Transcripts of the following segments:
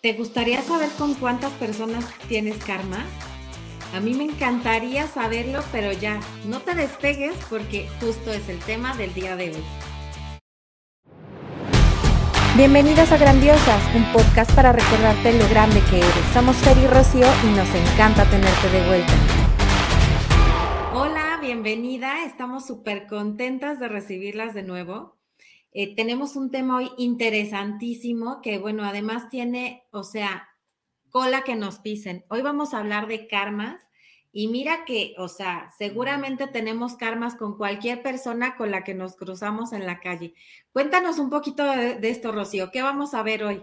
¿Te gustaría saber con cuántas personas tienes karma? A mí me encantaría saberlo, pero ya, no te despegues porque justo es el tema del día de hoy. Bienvenidas a Grandiosas, un podcast para recordarte lo grande que eres. Somos Fer y Rocío y nos encanta tenerte de vuelta. Hola, bienvenida. Estamos súper contentas de recibirlas de nuevo. Eh, tenemos un tema hoy interesantísimo que, bueno, además tiene, o sea, cola que nos pisen. Hoy vamos a hablar de karmas y mira que, o sea, seguramente tenemos karmas con cualquier persona con la que nos cruzamos en la calle. Cuéntanos un poquito de, esto, Rocío. ¿Qué vamos a ver hoy?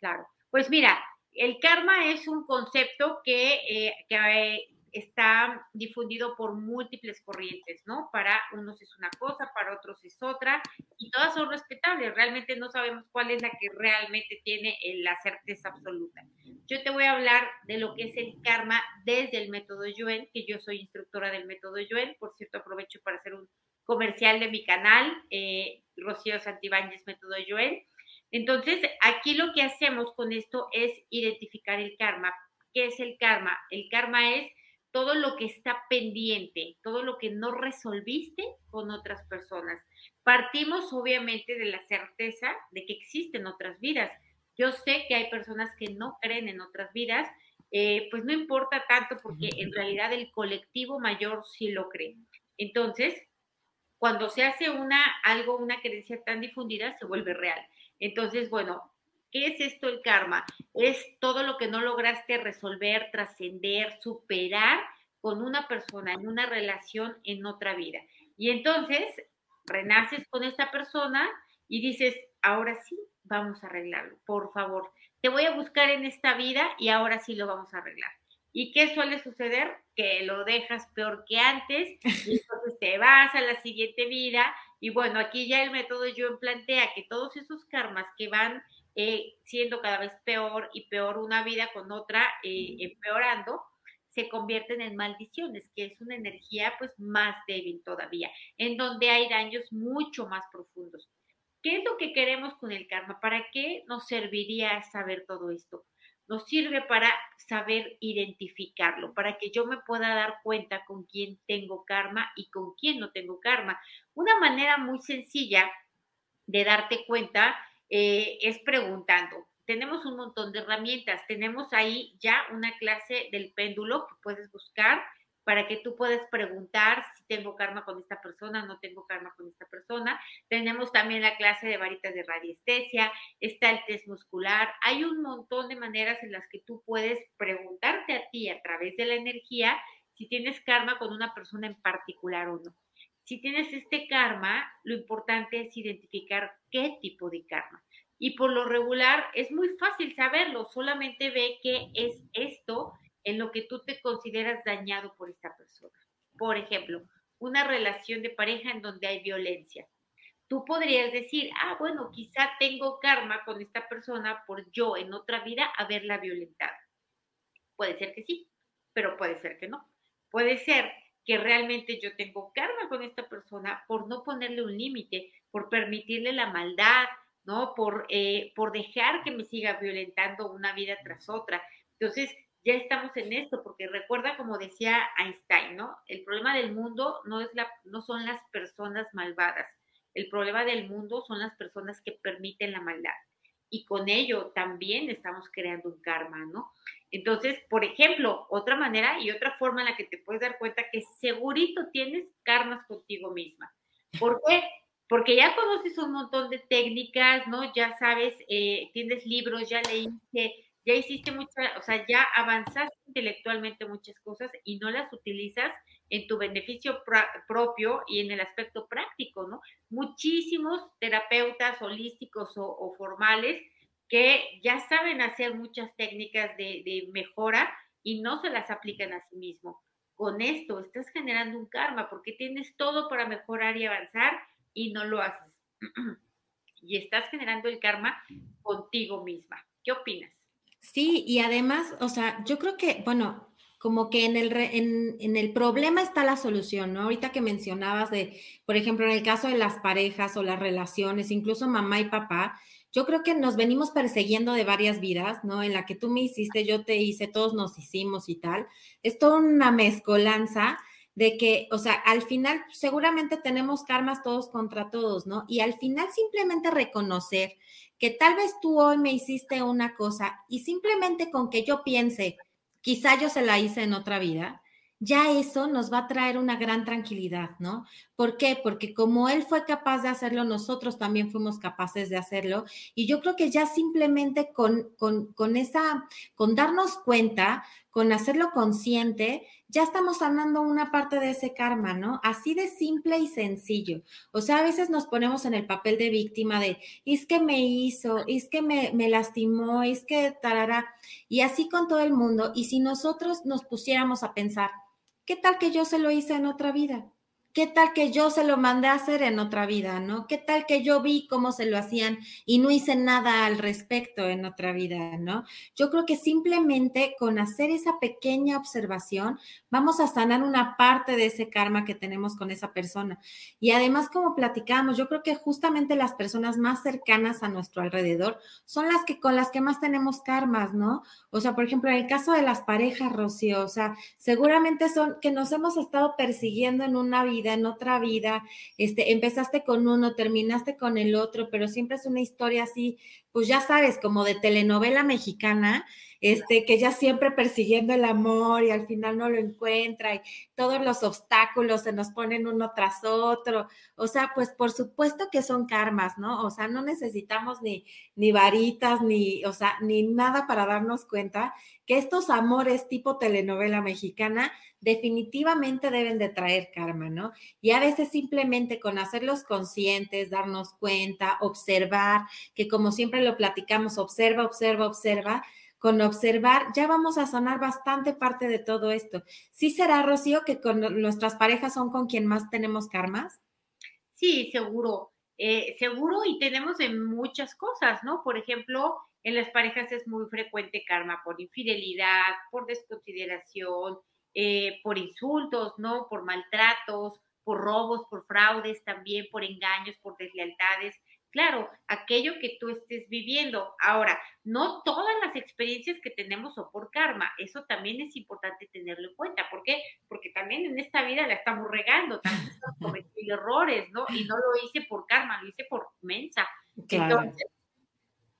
Claro, pues mira, el karma es un concepto que, eh, que eh, está difundido por múltiples corrientes, ¿no? Para unos es una cosa, para otros es otra, y todas son respetables. Realmente no sabemos cuál es la que realmente tiene la certeza absoluta. Yo te voy a hablar de lo que es el karma desde el método Yuen, que yo soy instructora del método Yuen. Por cierto, aprovecho para hacer un comercial de mi canal, eh, Rocío Santibáñez, método Yuen. Entonces, aquí lo que hacemos con esto es identificar el karma. ¿Qué es el karma? El karma es todo lo que está pendiente, todo lo que no resolviste con otras personas. Partimos obviamente de la certeza de que existen otras vidas. Yo sé que hay personas que no creen en otras vidas, eh, pues no importa tanto porque en realidad el colectivo mayor sí lo cree. Entonces, cuando se hace una algo, una creencia tan difundida, se vuelve real. Entonces, bueno, ¿Qué es esto el karma? Es todo lo que no lograste resolver, trascender, superar con una persona, en una relación, en otra vida. Y entonces renaces con esta persona y dices, ahora sí, vamos a arreglarlo, por favor. Te voy a buscar en esta vida y ahora sí lo vamos a arreglar. ¿Y qué suele suceder? Que lo dejas peor que antes y entonces te vas a la siguiente vida. Y bueno, aquí ya el método yo plantea que todos esos karmas que van eh, siendo cada vez peor y peor una vida con otra, eh, empeorando, se convierten en maldiciones, que es una energía pues más débil todavía, en donde hay daños mucho más profundos. ¿Qué es lo que queremos con el karma? ¿Para qué nos serviría saber todo esto? Nos sirve para saber identificarlo, para que yo me pueda dar cuenta con quién tengo karma y con quién no tengo karma. Una manera muy sencilla de darte cuenta eh, es preguntando. Tenemos un montón de herramientas. Tenemos ahí ya una clase del péndulo que puedes buscar para que tú puedas preguntar si tengo karma con esta persona, no tengo karma con esta persona. Tenemos también la clase de varitas de radiestesia, está el test muscular. Hay un montón de maneras en las que tú puedes preguntarte a ti a través de la energía si tienes karma con una persona en particular o no. Si tienes este karma, lo importante es identificar qué tipo de karma. Y por lo regular es muy fácil saberlo, solamente ve qué es esto en lo que tú te consideras dañado por esta persona. Por ejemplo, una relación de pareja en donde hay violencia. Tú podrías decir, ah, bueno, quizá tengo karma con esta persona por yo en otra vida haberla violentado. Puede ser que sí, pero puede ser que no. Puede ser que realmente yo tengo karma con esta persona por no ponerle un límite, por permitirle la maldad, ¿no? Por, eh, por dejar que me siga violentando una vida tras otra. Entonces, ya estamos en esto, porque recuerda, como decía Einstein, ¿no? El problema del mundo no, es la, no son las personas malvadas, el problema del mundo son las personas que permiten la maldad. Y con ello también estamos creando un karma, ¿no? Entonces, por ejemplo, otra manera y otra forma en la que te puedes dar cuenta que segurito tienes karmas contigo misma. ¿Por qué? Porque ya conoces un montón de técnicas, ¿no? Ya sabes, eh, tienes libros, ya leíste, ya hiciste muchas, o sea, ya avanzaste intelectualmente muchas cosas y no las utilizas en tu beneficio propio y en el aspecto práctico, ¿no? Muchísimos terapeutas holísticos o formales que ya saben hacer muchas técnicas de, mejora y no se las aplican a sí mismo. Con esto estás generando un karma porque tienes todo para mejorar y avanzar y no lo haces. y estás generando el karma contigo misma. ¿Qué opinas? Sí, y además, o sea, yo creo que, bueno, como que en el, en, en, el problema está la solución, ¿no? Ahorita que mencionabas de, por ejemplo, en el caso de las parejas o las relaciones, incluso mamá y papá, yo creo que nos venimos persiguiendo de varias vidas, ¿no? En la que tú me hiciste, yo te hice, todos nos hicimos y tal. Es toda una mezcolanza de que, o sea, al final seguramente tenemos karmas todos contra todos, ¿no? Y al final simplemente reconocer que tal vez tú hoy me hiciste una cosa y simplemente con que yo piense, quizá yo se la hice en otra vida, ya eso nos va a traer una gran tranquilidad, ¿no? ¿Por qué? Porque como él fue capaz de hacerlo, nosotros también fuimos capaces de hacerlo. Y yo creo que ya simplemente con, con, con esa, con darnos cuenta, con hacerlo consciente, ya estamos sanando una parte de ese karma, ¿no? Así de simple y sencillo. O sea, a veces nos ponemos en el papel de víctima de, es que me hizo, es que me, me lastimó, es que tarará. Y así con todo el mundo. Y si nosotros nos pusiéramos a pensar, ¿Qué tal que yo se lo hice en otra vida? ¿Qué tal que yo se lo mandé a hacer en otra vida, no? ¿Qué tal que yo vi cómo se lo hacían y no hice nada al respecto en otra vida, no? Yo creo que simplemente con hacer esa pequeña observación vamos a sanar una parte de ese karma que tenemos con esa persona. Y además, como platicamos, yo creo que justamente las personas más cercanas a nuestro alrededor son las que con las que más tenemos karmas, ¿no? O sea, por ejemplo, en el caso de las parejas, Rocío, o sea, seguramente son que nos hemos estado persiguiendo en una vida en otra vida, este, empezaste con uno, terminaste con el otro, pero siempre es una historia así, pues ya sabes, como de telenovela mexicana, este, que ya siempre persiguiendo el amor y al final no lo encuentra y todos los obstáculos se nos ponen uno tras otro. O sea, pues por supuesto que son karmas, ¿no? O sea, no necesitamos ni, ni varitas, ni, o sea, ni nada para darnos cuenta que estos amores tipo telenovela mexicana definitivamente deben de traer karma, ¿no? Y a veces simplemente con hacerlos conscientes, darnos cuenta, observar, que como siempre lo platicamos, observa, observa, observa, con observar, ya vamos a sonar bastante parte de todo esto. ¿Sí será, Rocío, que con nuestras parejas son con quien más tenemos karmas? Sí, seguro. Eh, seguro y tenemos en muchas cosas, ¿no? Por ejemplo, en las parejas es muy frecuente karma por infidelidad, por desconsideración, eh, por insultos, ¿no? Por maltratos, por robos, por fraudes también, por engaños, por deslealtades claro, aquello que tú estés viviendo. Ahora, no todas las experiencias que tenemos son por karma, eso también es importante tenerlo en cuenta. ¿Por qué? Porque también en esta vida la estamos regando, también estamos cometiendo errores, ¿no? Y no lo hice por karma, lo hice por mensa. Entonces,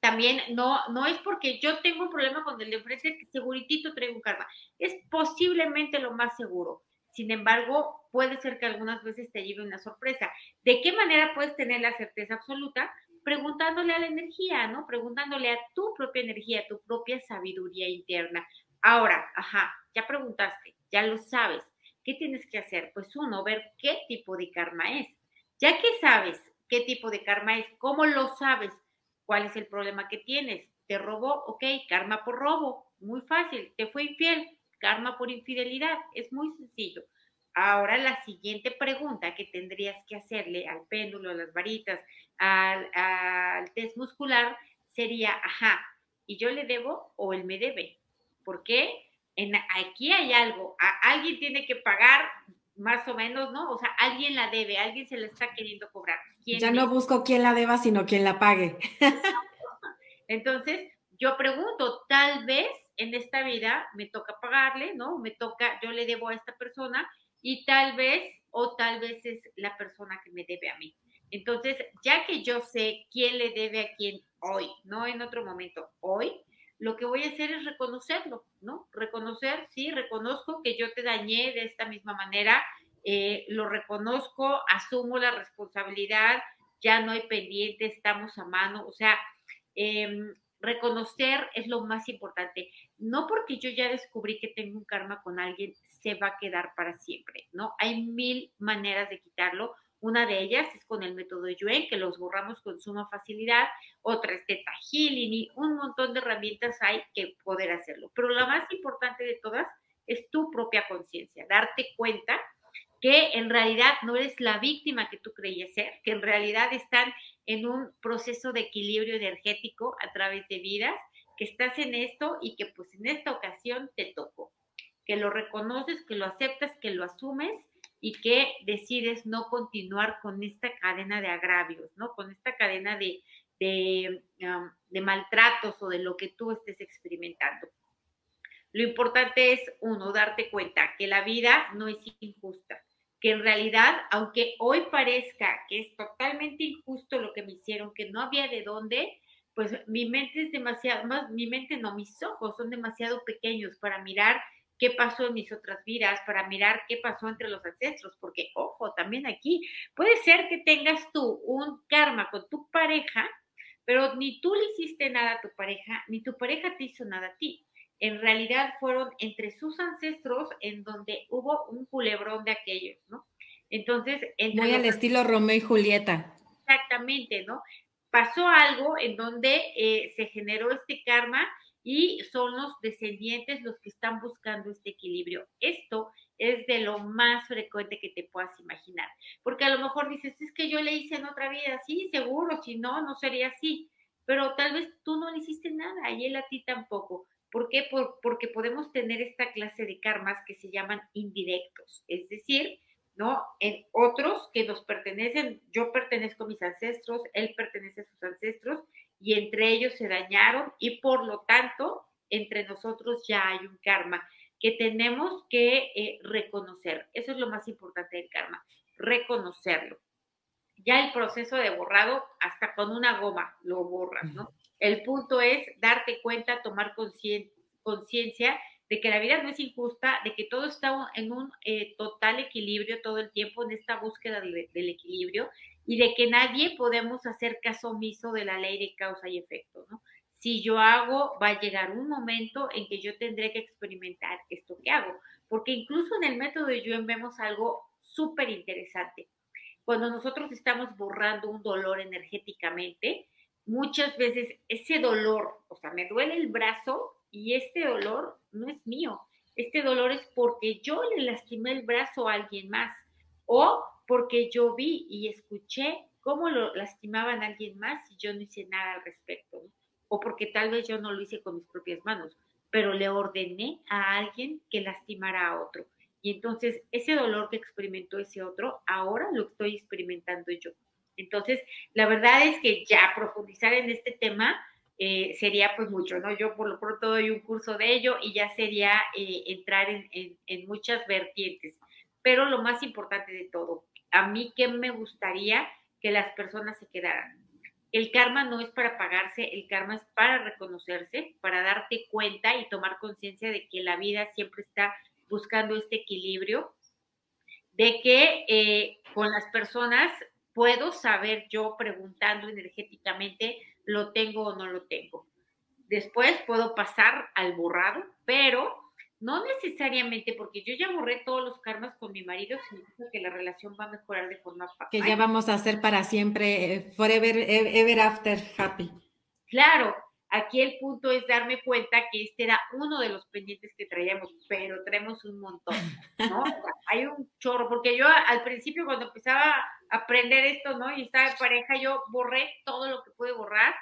también no, no es porque yo tengo un problema con el de enfrente que seguritito traigo un karma. Es posiblemente lo más seguro. Sin embargo, puede ser que algunas veces te lleve una sorpresa. ¿De qué manera puedes tener la certeza absoluta? Preguntándole a la energía, ¿no? Preguntándole a tu propia energía, a tu propia sabiduría interna. Ahora, ajá, ya preguntaste, ya lo sabes. ¿Qué tienes que hacer? Pues uno, ver qué tipo de karma es. Ya que sabes qué tipo de karma es, ¿cómo lo sabes? ¿Cuál es el problema que tienes? ¿Te robó? Ok, karma por robo. Muy fácil. ¿Te fue infiel? Karma por infidelidad. Es muy sencillo. Ahora la siguiente pregunta que tendrías que hacerle al péndulo, a las varitas, al, test muscular sería, ajá, ¿y yo le debo o él me debe? ¿Por qué? En, aquí hay algo, alguien tiene que pagar más o menos, ¿no? O sea, alguien la debe, alguien se la está queriendo cobrar. ya no busco quién la deba, sino quién la pague. Entonces, yo pregunto, tal vez en esta vida me toca pagarle, ¿no? Me toca, yo le debo a esta persona y tal vez o tal vez es la persona que me debe a mí. Entonces, ya que yo sé quién le debe a quién hoy, no en otro momento, hoy, lo que voy a hacer es reconocerlo, ¿no? Reconocer, sí, reconozco que yo te dañé de esta misma manera, eh, lo reconozco, asumo la responsabilidad, ya no hay pendiente, estamos a mano, o sea, em, reconocer es lo más importante. No porque yo ya descubrí que tengo un karma con alguien, se va a quedar para siempre, ¿no? Hay mil maneras de quitarlo. Una de ellas es con el método Yuen, que los borramos con suma facilidad. Otra es Teta Healing un montón de herramientas hay que poder hacerlo. Pero la más importante de todas es tu propia conciencia, darte cuenta que en realidad no eres la víctima que tú creías ser, que en realidad están en un proceso de equilibrio energético a través de vidas, que estás en esto y que pues en esta ocasión te tocó, que lo reconoces, que lo aceptas, que lo asumes y que decides no continuar con esta cadena de agravios, ¿no? Con esta cadena de, de, de maltratos o de lo que tú estés experimentando. Lo importante es, uno, darte cuenta que la vida no es injusta, que en realidad, aunque hoy parezca que es totalmente injusto lo que me hicieron, que no había de dónde, pues mi mente es demasiado, más, mi mente no, mis ojos son demasiado pequeños para mirar qué pasó en mis otras vidas, para mirar qué pasó entre los ancestros, porque ojo, también aquí puede ser que tengas tú un karma con tu pareja, pero ni tú le hiciste nada a tu pareja, ni tu pareja te hizo nada a ti. En realidad fueron entre sus ancestros en donde hubo un culebrón de aquellos, ¿no? Entonces, muy al estilo Romeo y Julieta. Exactamente, ¿no? Pasó algo en donde eh, se generó este karma y son los descendientes los que están buscando este equilibrio. Esto es de lo más frecuente que te puedas imaginar, porque a lo mejor dices, es que yo le hice en otra vida, sí, seguro, si no, no sería así, pero tal vez tú no le hiciste nada y él a ti tampoco. ¿Por qué? porque podemos tener esta clase de karmas que se llaman indirectos, es decir, ¿no? En otros que nos pertenecen, yo pertenezco a mis ancestros, él pertenece a sus ancestros, y entre ellos se dañaron y por lo tanto entre nosotros ya hay un karma que tenemos que eh, reconocer. Eso es lo más importante del karma, reconocerlo. Ya el proceso de borrado, hasta con una goma lo borras, ¿no? El punto es darte cuenta, tomar conciencia de que la vida no es injusta, de que todo está en un eh, total equilibrio todo el tiempo, en esta búsqueda del equilibrio, y de que nadie podemos hacer caso omiso de la ley de causa y efecto. Si yo hago, va a llegar un momento en que yo tendré que experimentar esto que hago, porque incluso en el método de Yuen vemos algo súper interesante. Cuando nosotros estamos borrando un dolor energéticamente, muchas veces ese dolor, o sea, me duele el brazo y este dolor no es mío. Este dolor es porque yo le lastimé el brazo a alguien más o porque yo vi y escuché cómo lo lastimaban a alguien más y yo no hice nada al respecto, o porque tal vez yo no lo hice con mis propias manos, pero le ordené a alguien que lastimara a otro. Y entonces ese dolor que experimentó ese otro, ahora lo estoy experimentando yo. Entonces, la verdad es que ya profundizar en este tema eh, sería pues mucho, ¿no? Yo por lo pronto doy un curso de ello y ya sería eh, entrar en, en muchas vertientes. Pero lo más importante de todo, a mí qué me gustaría que las personas se quedaran. El karma no es para pagarse, el karma es para reconocerse, para darte cuenta y tomar conciencia de que la vida siempre está buscando este equilibrio, de que eh, con las personas puedo saber yo preguntando energéticamente, lo tengo o no lo tengo. Después puedo pasar al borrado, pero no necesariamente porque yo ya borré todos los karmas con mi marido, significa que la relación va a mejorar de forma Que ya vamos a ser para siempre, eh, forever, e, ever after happy. Claro, aquí el punto es darme cuenta que este era uno de los pendientes que traíamos, pero traemos un montón, ¿no? Hay un chorro, porque yo al principio cuando empezaba aprender esto, ¿no? Y estaba en pareja, yo borré todo lo que pude borrar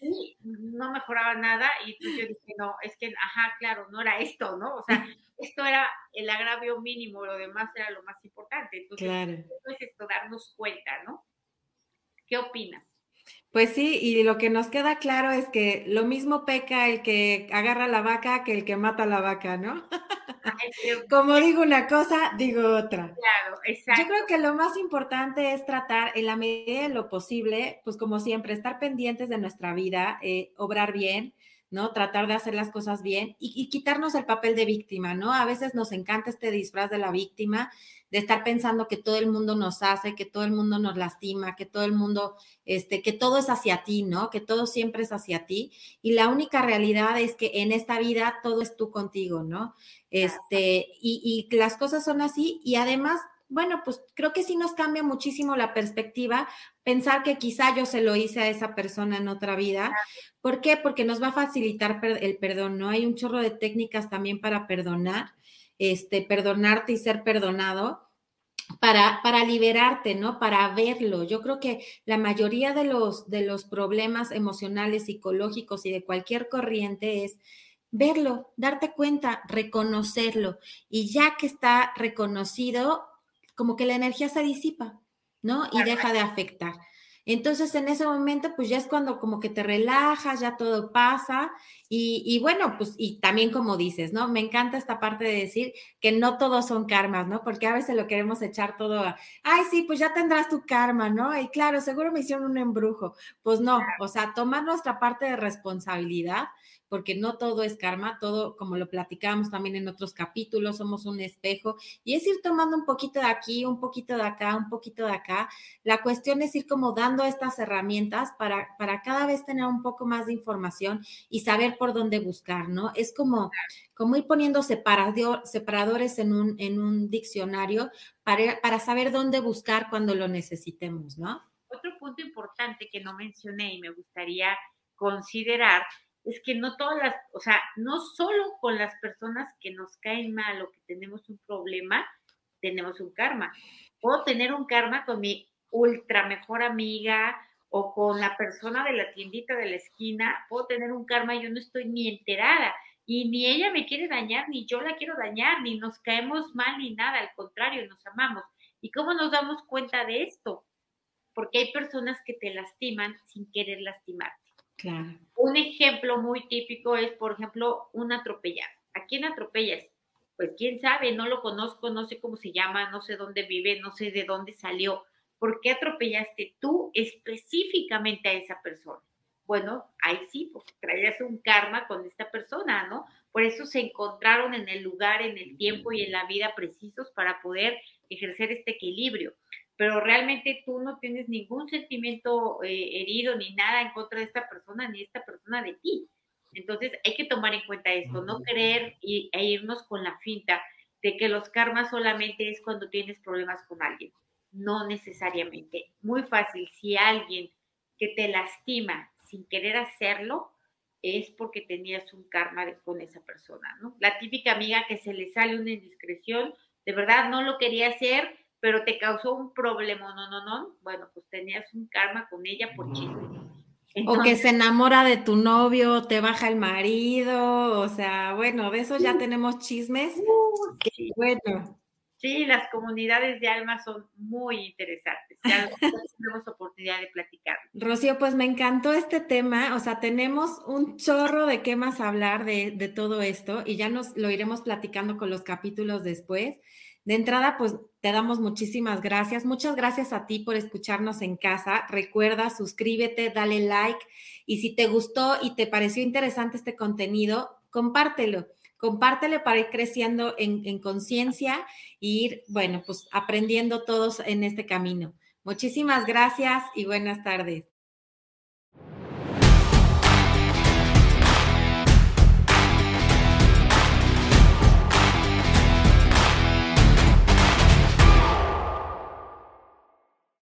y no mejoraba nada y entonces yo dije, no, es que, ajá, claro, no era esto, ¿no? O sea, esto era el agravio mínimo, lo demás era lo más importante. Entonces, claro. es esto, darnos cuenta, ¿no? ¿Qué opinas? Pues sí, y lo que nos queda claro es que lo mismo peca el que agarra la vaca que el que mata la vaca, ¿no? Como digo una cosa, digo otra. Claro, exacto. Yo creo que lo más importante es tratar, en la medida de lo posible, pues como siempre, estar pendientes de nuestra vida, eh, obrar bien, ¿no? Tratar de hacer las cosas bien y, y, quitarnos el papel de víctima, ¿no? A veces nos encanta este disfraz de la víctima de estar pensando que todo el mundo nos hace, que todo el mundo nos lastima, que todo el mundo, este, que todo es hacia ti, ¿no? Que todo siempre es hacia ti. Y la única realidad es que en esta vida todo es tú contigo, ¿no? Este, y, y las cosas son así. Y además, bueno, pues creo que sí nos cambia muchísimo la perspectiva pensar que quizá yo se lo hice a esa persona en otra vida. ¿Por qué? Porque nos va a facilitar el perdón, ¿no? Hay un chorro de técnicas también para perdonar este, perdonarte y ser perdonado para, para liberarte, ¿no? Para verlo. Yo creo que la mayoría de los, de los problemas emocionales, psicológicos y de cualquier corriente es verlo, darte cuenta, reconocerlo. Y ya que está reconocido, como que la energía se disipa, ¿no? Y deja de afectar. Entonces, en ese momento, pues ya es cuando como que te relajas, ya todo pasa. Y, bueno, pues, y también como dices, ¿no? Me encanta esta parte de decir que no todos son karmas, ¿no? Porque a veces lo queremos echar todo a, ay, sí, pues ya tendrás tu karma, ¿no? Y claro, seguro me hicieron un embrujo. Pues no, o sea, tomar nuestra parte de responsabilidad porque no todo es karma, todo, como lo platicábamos también en otros capítulos, somos un espejo y es ir tomando un poquito de aquí, un poquito de acá, un poquito de acá. La cuestión es ir como dando estas herramientas para, para cada vez tener un poco más de información y saber por dónde buscar, ¿no? Es como, como ir poniendo separadores en un, en un diccionario para, para saber dónde buscar cuando lo necesitemos, ¿no? Otro punto importante que no mencioné y me gustaría considerar es que no todas las, o sea, no solo con las personas que nos caen mal o que tenemos un problema, tenemos un karma. Puedo tener un karma con mi ultra mejor amiga o con la persona de la tiendita de la esquina, puedo tener un karma y yo no estoy ni enterada y ni ella me quiere dañar, ni yo la quiero dañar, ni nos caemos mal, ni nada, al contrario, nos amamos. ¿Y cómo nos damos cuenta de esto? Porque hay personas que te lastiman sin querer lastimar. Un ejemplo muy típico es, por ejemplo, un atropellado. ¿A quién atropellas? Pues quién sabe, no lo conozco, no sé cómo se llama, no sé dónde vive, no sé de dónde salió. ¿Por qué atropellaste tú específicamente a esa persona? Bueno, ahí sí, porque traías un karma con esta persona, ¿no? Por eso se encontraron en el lugar, en el tiempo y en la vida precisos para poder ejercer este equilibrio pero realmente tú no tienes ningún sentimiento eh, herido ni nada en contra de esta persona ni esta persona de ti. Entonces hay que tomar en cuenta esto, no creer y, e irnos con la finta de que los karmas solamente es cuando tienes problemas con alguien. No necesariamente. Muy fácil, si alguien que te lastima sin querer hacerlo, es porque tenías un karma con esa persona, ¿no? La típica amiga que se le sale una indiscreción, de verdad no lo quería hacer, pero te causó un problema, no, no, no, bueno, pues tenías un karma con ella por chisme. o que se enamora de tu novio, te baja el marido, o sea, bueno, de eso ya tenemos chismes. Uh, sí. Bueno. Sí, las comunidades de alma son muy interesantes. Ya tenemos oportunidad de platicar. Rocío, pues me encantó este tema. O sea, tenemos un chorro de qué más hablar de, de todo esto y ya nos lo iremos platicando con los capítulos después. De entrada, pues te damos muchísimas gracias. Muchas gracias a ti por escucharnos en casa. Recuerda, suscríbete, dale like y si te gustó y te pareció interesante este contenido, compártelo. Compártelo para ir creciendo en, en conciencia e ir, bueno, pues aprendiendo todos en este camino. Muchísimas gracias y buenas tardes.